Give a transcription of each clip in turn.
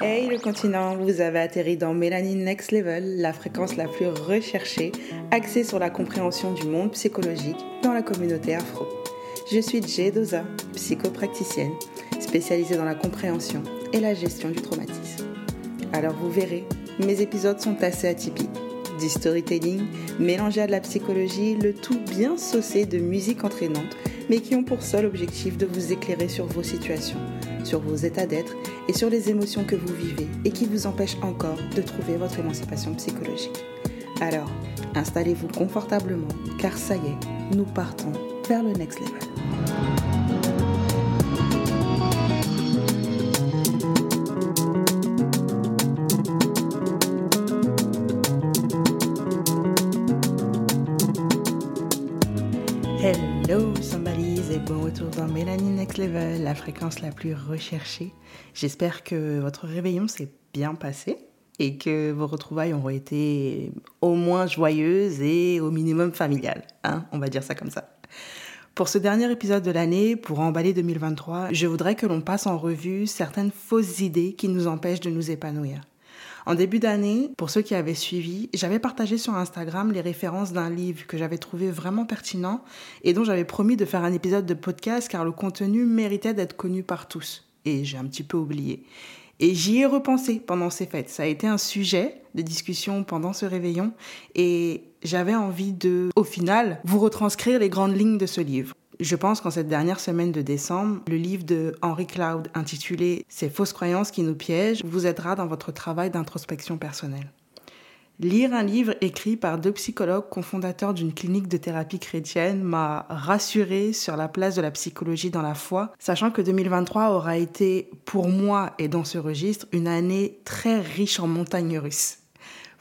Hey le continent, vous avez atterri dans Mélanine Next Level, la fréquence la plus recherchée, axée sur la compréhension du monde psychologique dans la communauté afro. Je suis Jay Doza, psychopracticienne, spécialisée dans la compréhension et la gestion du traumatisme. Alors vous verrez, mes épisodes sont assez atypiques. Du storytelling mélangé à de la psychologie, le tout bien saucé de musique entraînante, mais qui ont pour seul objectif de vous éclairer sur vos situations, sur vos états d'être et sur les émotions que vous vivez et qui vous empêchent encore de trouver votre émancipation psychologique. Alors, installez-vous confortablement, car ça y est, nous partons vers le next level. Fréquence la plus recherchée. J'espère que votre réveillon s'est bien passé et que vos retrouvailles auront été au moins joyeuses et au minimum familiales. Hein On va dire ça comme ça. Pour ce dernier épisode de l'année, pour emballer 2023, je voudrais que l'on passe en revue certaines fausses idées qui nous empêchent de nous épanouir. En début d'année, pour ceux qui avaient suivi, j'avais partagé sur Instagram les références d'un livre que j'avais trouvé vraiment pertinent et dont j'avais promis de faire un épisode de podcast car le contenu méritait d'être connu par tous. Et j'ai un petit peu oublié. Et j'y ai repensé pendant ces fêtes. Ça a été un sujet de discussion pendant ce réveillon et j'avais envie de, au final, vous retranscrire les grandes lignes de ce livre. Je pense qu'en cette dernière semaine de décembre, le livre de Henry Cloud intitulé Ces fausses croyances qui nous piègent vous aidera dans votre travail d'introspection personnelle. Lire un livre écrit par deux psychologues cofondateurs d'une clinique de thérapie chrétienne m'a rassuré sur la place de la psychologie dans la foi, sachant que 2023 aura été, pour moi et dans ce registre, une année très riche en montagnes russes.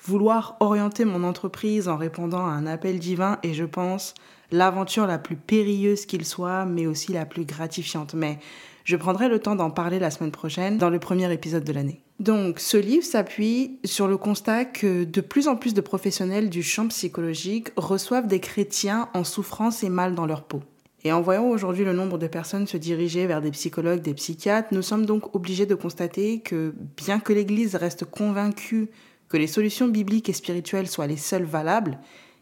Vouloir orienter mon entreprise en répondant à un appel divin est, je pense, l'aventure la plus périlleuse qu'il soit, mais aussi la plus gratifiante. Mais je prendrai le temps d'en parler la semaine prochaine dans le premier épisode de l'année. Donc, ce livre s'appuie sur le constat que de plus en plus de professionnels du champ psychologique reçoivent des chrétiens en souffrance et mal dans leur peau. Et en voyant aujourd'hui le nombre de personnes se diriger vers des psychologues, des psychiatres, nous sommes donc obligés de constater que bien que l'Église reste convaincue que les solutions bibliques et spirituelles soient les seules valables,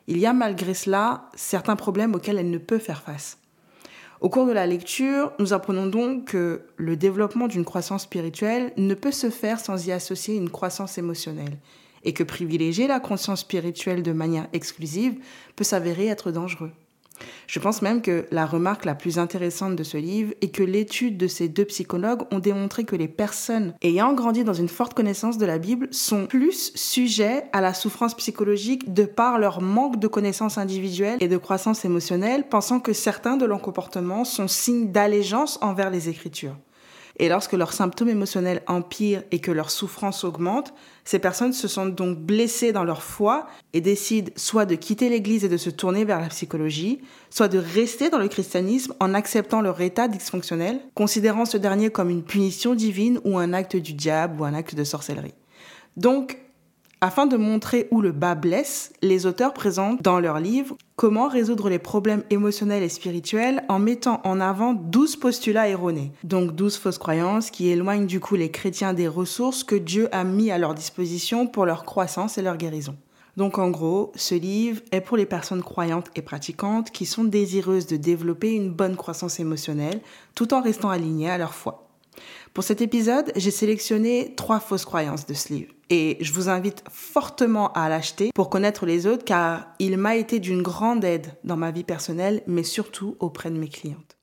il y a malgré cela certains problèmes auxquels elle ne peut faire face. Au cours de la lecture, nous apprenons donc que le développement d'une croissance spirituelle ne peut se faire sans y associer une croissance émotionnelle et que privilégier la conscience spirituelle de manière exclusive peut s'avérer être dangereux. Je pense même que la remarque la plus intéressante de ce livre est que l'étude de ces deux psychologues ont démontré que les personnes ayant grandi dans une forte connaissance de la Bible sont plus sujets à la souffrance psychologique de par leur manque de connaissances individuelles et de croissance émotionnelle, pensant que certains de leurs comportements sont signes d'allégeance envers les Écritures. Et lorsque leurs symptômes émotionnels empirent et que leur souffrance augmente, ces personnes se sentent donc blessées dans leur foi et décident soit de quitter l'Église et de se tourner vers la psychologie, soit de rester dans le christianisme en acceptant leur état dysfonctionnel, considérant ce dernier comme une punition divine ou un acte du diable ou un acte de sorcellerie. Donc, afin de montrer où le bas blesse, les auteurs présentent dans leur livre comment résoudre les problèmes émotionnels et spirituels en mettant en avant 12 postulats erronés, donc 12 fausses croyances qui éloignent du coup les chrétiens des ressources que Dieu a mis à leur disposition pour leur croissance et leur guérison. Donc en gros, ce livre est pour les personnes croyantes et pratiquantes qui sont désireuses de développer une bonne croissance émotionnelle tout en restant alignées à leur foi. Pour cet épisode, j'ai sélectionné trois fausses croyances de ce livre et je vous invite fortement à l'acheter pour connaître les autres car il m'a été d'une grande aide dans ma vie personnelle mais surtout auprès de mes clientes.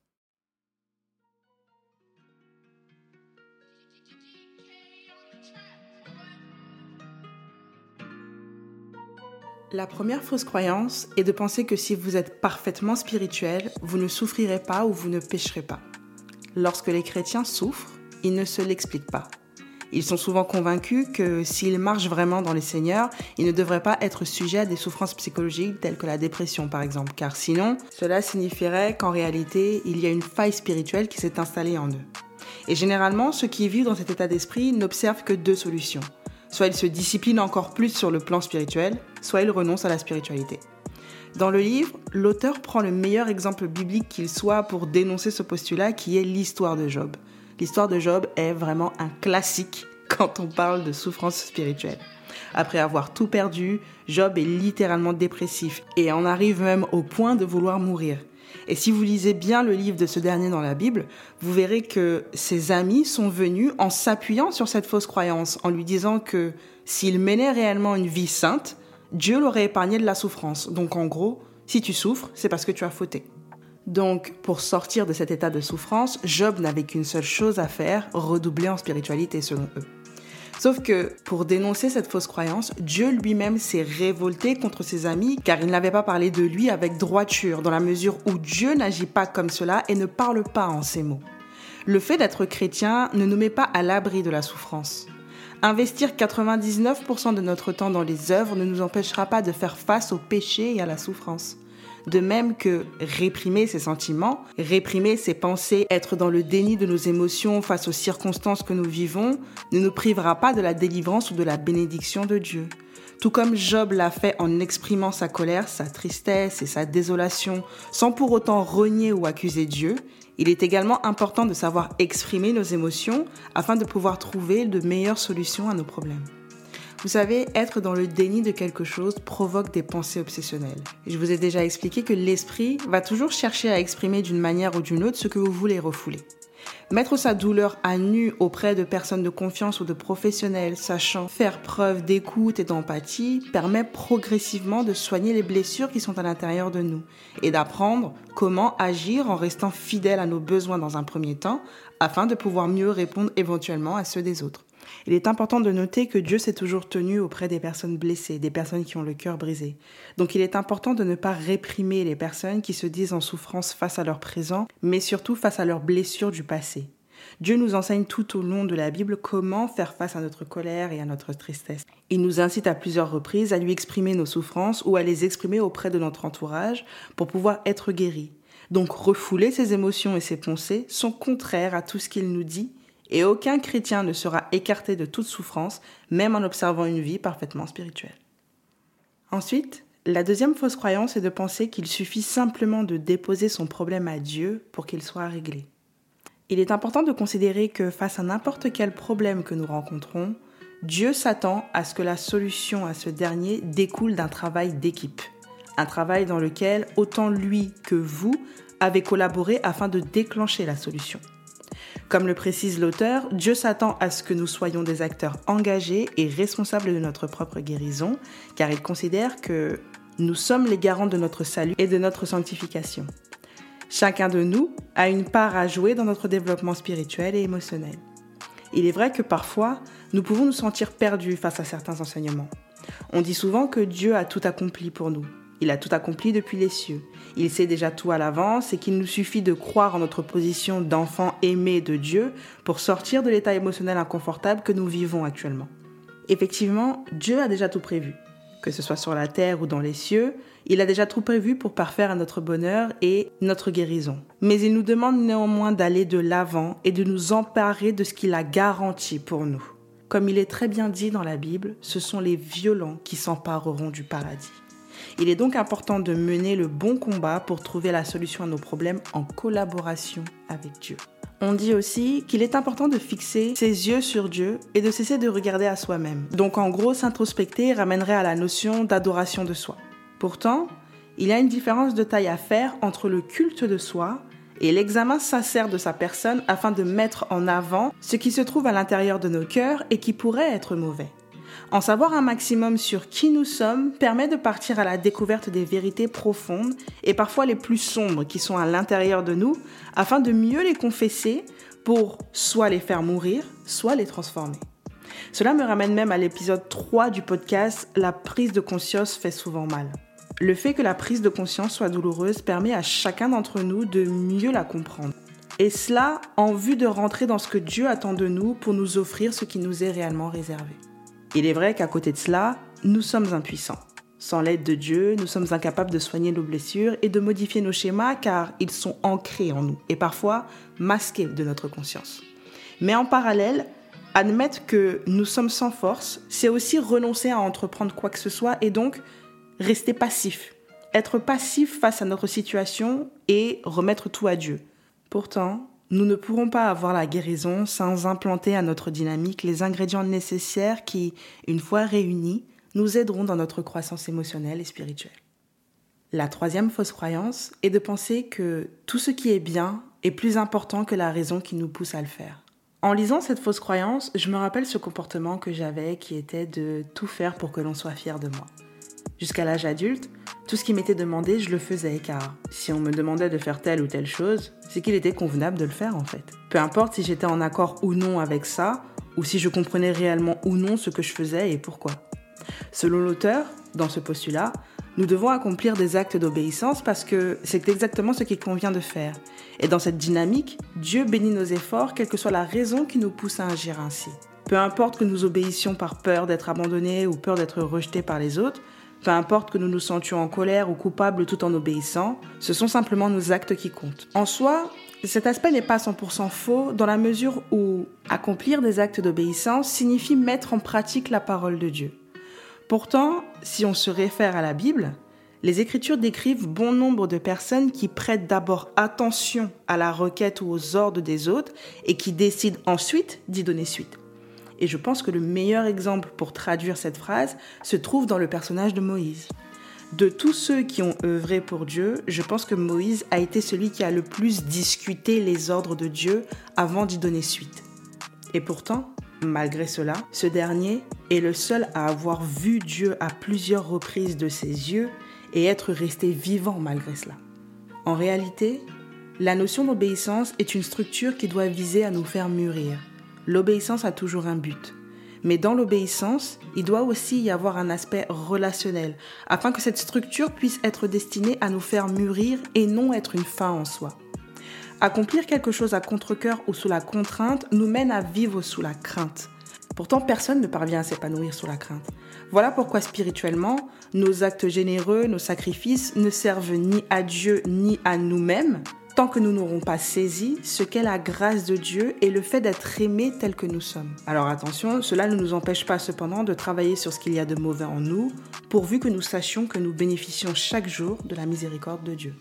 La première fausse croyance est de penser que si vous êtes parfaitement spirituel, vous ne souffrirez pas ou vous ne pécherez pas. Lorsque les chrétiens souffrent, ils ne se l'expliquent pas. Ils sont souvent convaincus que s'ils marchent vraiment dans les seigneurs, ils ne devraient pas être sujets à des souffrances psychologiques telles que la dépression par exemple, car sinon, cela signifierait qu'en réalité, il y a une faille spirituelle qui s'est installée en eux. Et généralement, ceux qui vivent dans cet état d'esprit n'observent que deux solutions. Soit ils se disciplinent encore plus sur le plan spirituel, soit ils renoncent à la spiritualité. Dans le livre, l'auteur prend le meilleur exemple biblique qu'il soit pour dénoncer ce postulat qui est l'histoire de Job. L'histoire de Job est vraiment un classique quand on parle de souffrance spirituelle. Après avoir tout perdu, Job est littéralement dépressif et en arrive même au point de vouloir mourir. Et si vous lisez bien le livre de ce dernier dans la Bible, vous verrez que ses amis sont venus en s'appuyant sur cette fausse croyance, en lui disant que s'il menait réellement une vie sainte, Dieu l'aurait épargné de la souffrance. Donc en gros, si tu souffres, c'est parce que tu as fauté. Donc, pour sortir de cet état de souffrance, Job n'avait qu'une seule chose à faire, redoubler en spiritualité selon eux. Sauf que pour dénoncer cette fausse croyance, Dieu lui-même s'est révolté contre ses amis car il n'avait pas parlé de lui avec droiture, dans la mesure où Dieu n'agit pas comme cela et ne parle pas en ces mots. Le fait d'être chrétien ne nous met pas à l'abri de la souffrance. Investir 99% de notre temps dans les œuvres ne nous empêchera pas de faire face au péché et à la souffrance. De même que réprimer ses sentiments, réprimer ses pensées, être dans le déni de nos émotions face aux circonstances que nous vivons, ne nous privera pas de la délivrance ou de la bénédiction de Dieu. Tout comme Job l'a fait en exprimant sa colère, sa tristesse et sa désolation, sans pour autant renier ou accuser Dieu, il est également important de savoir exprimer nos émotions afin de pouvoir trouver de meilleures solutions à nos problèmes. Vous savez, être dans le déni de quelque chose provoque des pensées obsessionnelles. je vous ai déjà expliqué que l'esprit va toujours chercher à exprimer d'une manière ou d'une autre ce que vous voulez refouler. Mettre sa douleur à nu auprès de personnes de confiance ou de professionnels sachant faire preuve d'écoute et d'empathie permet progressivement de soigner les blessures qui sont à l'intérieur de nous et d'apprendre comment agir en restant fidèle à nos besoins dans un premier temps afin de pouvoir mieux répondre éventuellement à ceux des autres. Il est important de noter que Dieu s'est toujours tenu auprès des personnes blessées, des personnes qui ont le cœur brisé. Donc il est important de ne pas réprimer les personnes qui se disent en souffrance face à leur présent, mais surtout face à leurs blessures du passé. Dieu nous enseigne tout au long de la Bible comment faire face à notre colère et à notre tristesse. Il nous incite à plusieurs reprises à lui exprimer nos souffrances ou à les exprimer auprès de notre entourage pour pouvoir être guéris. Donc refouler ses émotions et ses pensées sont contraires à tout ce qu'il nous dit et aucun chrétien ne sera écarté de toute souffrance, même en observant une vie parfaitement spirituelle. Ensuite, la deuxième fausse croyance est de penser qu'il suffit simplement de déposer son problème à Dieu pour qu'il soit réglé. Il est important de considérer que face à n'importe quel problème que nous rencontrons, Dieu s'attend à ce que la solution à ce dernier découle d'un travail d'équipe. Un travail dans lequel autant lui que vous avez collaboré afin de déclencher la solution. Comme le précise l'auteur, Dieu s'attend à ce que nous soyons des acteurs engagés et responsables de notre propre guérison, car il considère que nous sommes les garants de notre salut et de notre sanctification. Chacun de nous a une part à jouer dans notre développement spirituel et émotionnel. Il est vrai que parfois, nous pouvons nous sentir perdus face à certains enseignements. On dit souvent que Dieu a tout accompli pour nous, il a tout accompli depuis les cieux. Il sait déjà tout à l'avance et qu'il nous suffit de croire en notre position d'enfant aimé de Dieu pour sortir de l'état émotionnel inconfortable que nous vivons actuellement. Effectivement, Dieu a déjà tout prévu. Que ce soit sur la terre ou dans les cieux, il a déjà tout prévu pour parfaire à notre bonheur et notre guérison. Mais il nous demande néanmoins d'aller de l'avant et de nous emparer de ce qu'il a garanti pour nous. Comme il est très bien dit dans la Bible, ce sont les violents qui s'empareront du paradis. Il est donc important de mener le bon combat pour trouver la solution à nos problèmes en collaboration avec Dieu. On dit aussi qu'il est important de fixer ses yeux sur Dieu et de cesser de regarder à soi-même. Donc en gros, s'introspecter ramènerait à la notion d'adoration de soi. Pourtant, il y a une différence de taille à faire entre le culte de soi et l'examen sincère de sa personne afin de mettre en avant ce qui se trouve à l'intérieur de nos cœurs et qui pourrait être mauvais. En savoir un maximum sur qui nous sommes permet de partir à la découverte des vérités profondes et parfois les plus sombres qui sont à l'intérieur de nous afin de mieux les confesser pour soit les faire mourir, soit les transformer. Cela me ramène même à l'épisode 3 du podcast La prise de conscience fait souvent mal. Le fait que la prise de conscience soit douloureuse permet à chacun d'entre nous de mieux la comprendre. Et cela en vue de rentrer dans ce que Dieu attend de nous pour nous offrir ce qui nous est réellement réservé. Il est vrai qu'à côté de cela, nous sommes impuissants. Sans l'aide de Dieu, nous sommes incapables de soigner nos blessures et de modifier nos schémas car ils sont ancrés en nous et parfois masqués de notre conscience. Mais en parallèle, admettre que nous sommes sans force, c'est aussi renoncer à entreprendre quoi que ce soit et donc rester passif être passif face à notre situation et remettre tout à Dieu. Pourtant, nous ne pourrons pas avoir la guérison sans implanter à notre dynamique les ingrédients nécessaires qui, une fois réunis, nous aideront dans notre croissance émotionnelle et spirituelle. La troisième fausse croyance est de penser que tout ce qui est bien est plus important que la raison qui nous pousse à le faire. En lisant cette fausse croyance, je me rappelle ce comportement que j'avais qui était de tout faire pour que l'on soit fier de moi. Jusqu'à l'âge adulte, tout ce qui m'était demandé, je le faisais car si on me demandait de faire telle ou telle chose, c'est qu'il était convenable de le faire en fait. Peu importe si j'étais en accord ou non avec ça, ou si je comprenais réellement ou non ce que je faisais et pourquoi. Selon l'auteur, dans ce postulat, nous devons accomplir des actes d'obéissance parce que c'est exactement ce qu'il convient de faire. Et dans cette dynamique, Dieu bénit nos efforts, quelle que soit la raison qui nous pousse à agir ainsi. Peu importe que nous obéissions par peur d'être abandonnés ou peur d'être rejetés par les autres, peu importe que nous nous sentions en colère ou coupables tout en obéissant, ce sont simplement nos actes qui comptent. En soi, cet aspect n'est pas 100% faux dans la mesure où accomplir des actes d'obéissance signifie mettre en pratique la parole de Dieu. Pourtant, si on se réfère à la Bible, les Écritures décrivent bon nombre de personnes qui prêtent d'abord attention à la requête ou aux ordres des autres et qui décident ensuite d'y donner suite. Et je pense que le meilleur exemple pour traduire cette phrase se trouve dans le personnage de Moïse. De tous ceux qui ont œuvré pour Dieu, je pense que Moïse a été celui qui a le plus discuté les ordres de Dieu avant d'y donner suite. Et pourtant, Malgré cela, ce dernier est le seul à avoir vu Dieu à plusieurs reprises de ses yeux et être resté vivant malgré cela. En réalité, la notion d'obéissance est une structure qui doit viser à nous faire mûrir. L'obéissance a toujours un but. Mais dans l'obéissance, il doit aussi y avoir un aspect relationnel, afin que cette structure puisse être destinée à nous faire mûrir et non être une fin en soi. Accomplir quelque chose à contre-coeur ou sous la contrainte nous mène à vivre sous la crainte. Pourtant, personne ne parvient à s'épanouir sous la crainte. Voilà pourquoi spirituellement, nos actes généreux, nos sacrifices ne servent ni à Dieu ni à nous-mêmes tant que nous n'aurons pas saisi ce qu'est la grâce de Dieu et le fait d'être aimés tel que nous sommes. Alors attention, cela ne nous empêche pas cependant de travailler sur ce qu'il y a de mauvais en nous, pourvu que nous sachions que nous bénéficions chaque jour de la miséricorde de Dieu.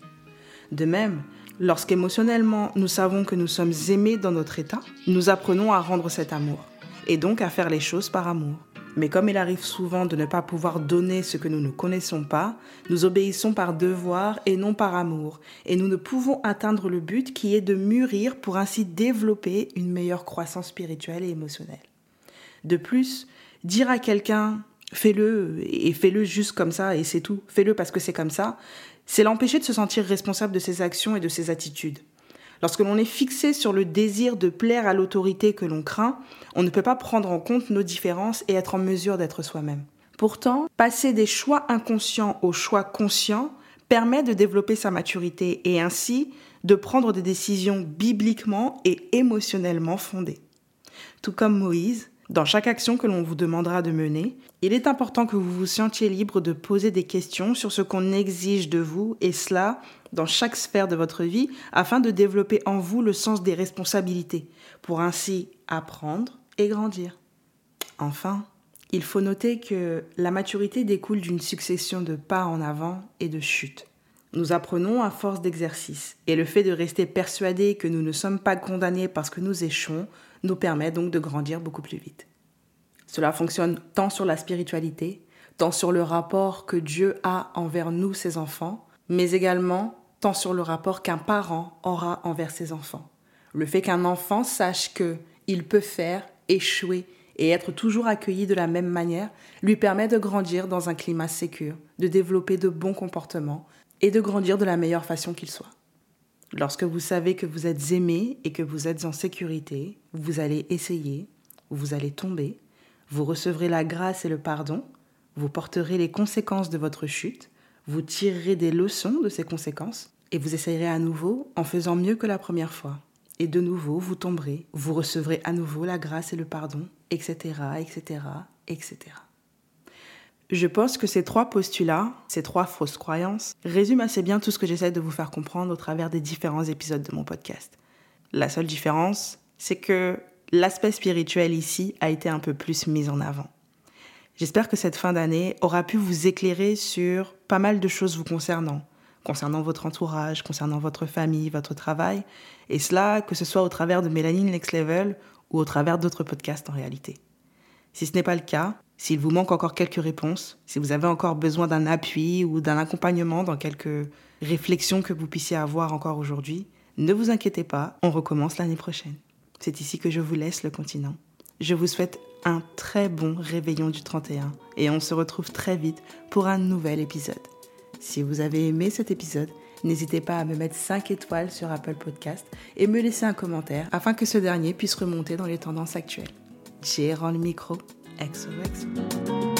De même, Lorsqu'émotionnellement nous savons que nous sommes aimés dans notre état, nous apprenons à rendre cet amour, et donc à faire les choses par amour. Mais comme il arrive souvent de ne pas pouvoir donner ce que nous ne connaissons pas, nous obéissons par devoir et non par amour, et nous ne pouvons atteindre le but qui est de mûrir pour ainsi développer une meilleure croissance spirituelle et émotionnelle. De plus, dire à quelqu'un fais-le et fais-le juste comme ça et c'est tout, fais-le parce que c'est comme ça, c'est l'empêcher de se sentir responsable de ses actions et de ses attitudes. Lorsque l'on est fixé sur le désir de plaire à l'autorité que l'on craint, on ne peut pas prendre en compte nos différences et être en mesure d'être soi-même. Pourtant, passer des choix inconscients aux choix conscients permet de développer sa maturité et ainsi de prendre des décisions bibliquement et émotionnellement fondées. Tout comme Moïse, dans chaque action que l'on vous demandera de mener, il est important que vous vous sentiez libre de poser des questions sur ce qu'on exige de vous, et cela dans chaque sphère de votre vie, afin de développer en vous le sens des responsabilités, pour ainsi apprendre et grandir. Enfin, il faut noter que la maturité découle d'une succession de pas en avant et de chutes. Nous apprenons à force d'exercice, et le fait de rester persuadé que nous ne sommes pas condamnés parce que nous échouons nous permet donc de grandir beaucoup plus vite. Cela fonctionne tant sur la spiritualité, tant sur le rapport que Dieu a envers nous, ses enfants, mais également tant sur le rapport qu'un parent aura envers ses enfants. Le fait qu'un enfant sache que il peut faire, échouer et être toujours accueilli de la même manière lui permet de grandir dans un climat sécur, de développer de bons comportements et de grandir de la meilleure façon qu'il soit. Lorsque vous savez que vous êtes aimé et que vous êtes en sécurité, vous allez essayer, vous allez tomber, vous recevrez la grâce et le pardon, vous porterez les conséquences de votre chute, vous tirerez des leçons de ces conséquences et vous essayerez à nouveau en faisant mieux que la première fois. Et de nouveau, vous tomberez, vous recevrez à nouveau la grâce et le pardon, etc., etc., etc. Je pense que ces trois postulats, ces trois fausses croyances, résument assez bien tout ce que j'essaie de vous faire comprendre au travers des différents épisodes de mon podcast. La seule différence, c'est que l'aspect spirituel ici a été un peu plus mis en avant. J'espère que cette fin d'année aura pu vous éclairer sur pas mal de choses vous concernant, concernant votre entourage, concernant votre famille, votre travail, et cela que ce soit au travers de Mélanine Next Level ou au travers d'autres podcasts en réalité. Si ce n'est pas le cas, s'il vous manque encore quelques réponses, si vous avez encore besoin d'un appui ou d'un accompagnement dans quelques réflexions que vous puissiez avoir encore aujourd'hui, ne vous inquiétez pas, on recommence l'année prochaine. C'est ici que je vous laisse le continent. Je vous souhaite un très bon réveillon du 31 et on se retrouve très vite pour un nouvel épisode. Si vous avez aimé cet épisode, n'hésitez pas à me mettre 5 étoiles sur Apple Podcast et me laisser un commentaire afin que ce dernier puisse remonter dans les tendances actuelles. J'ai le micro. XOXO.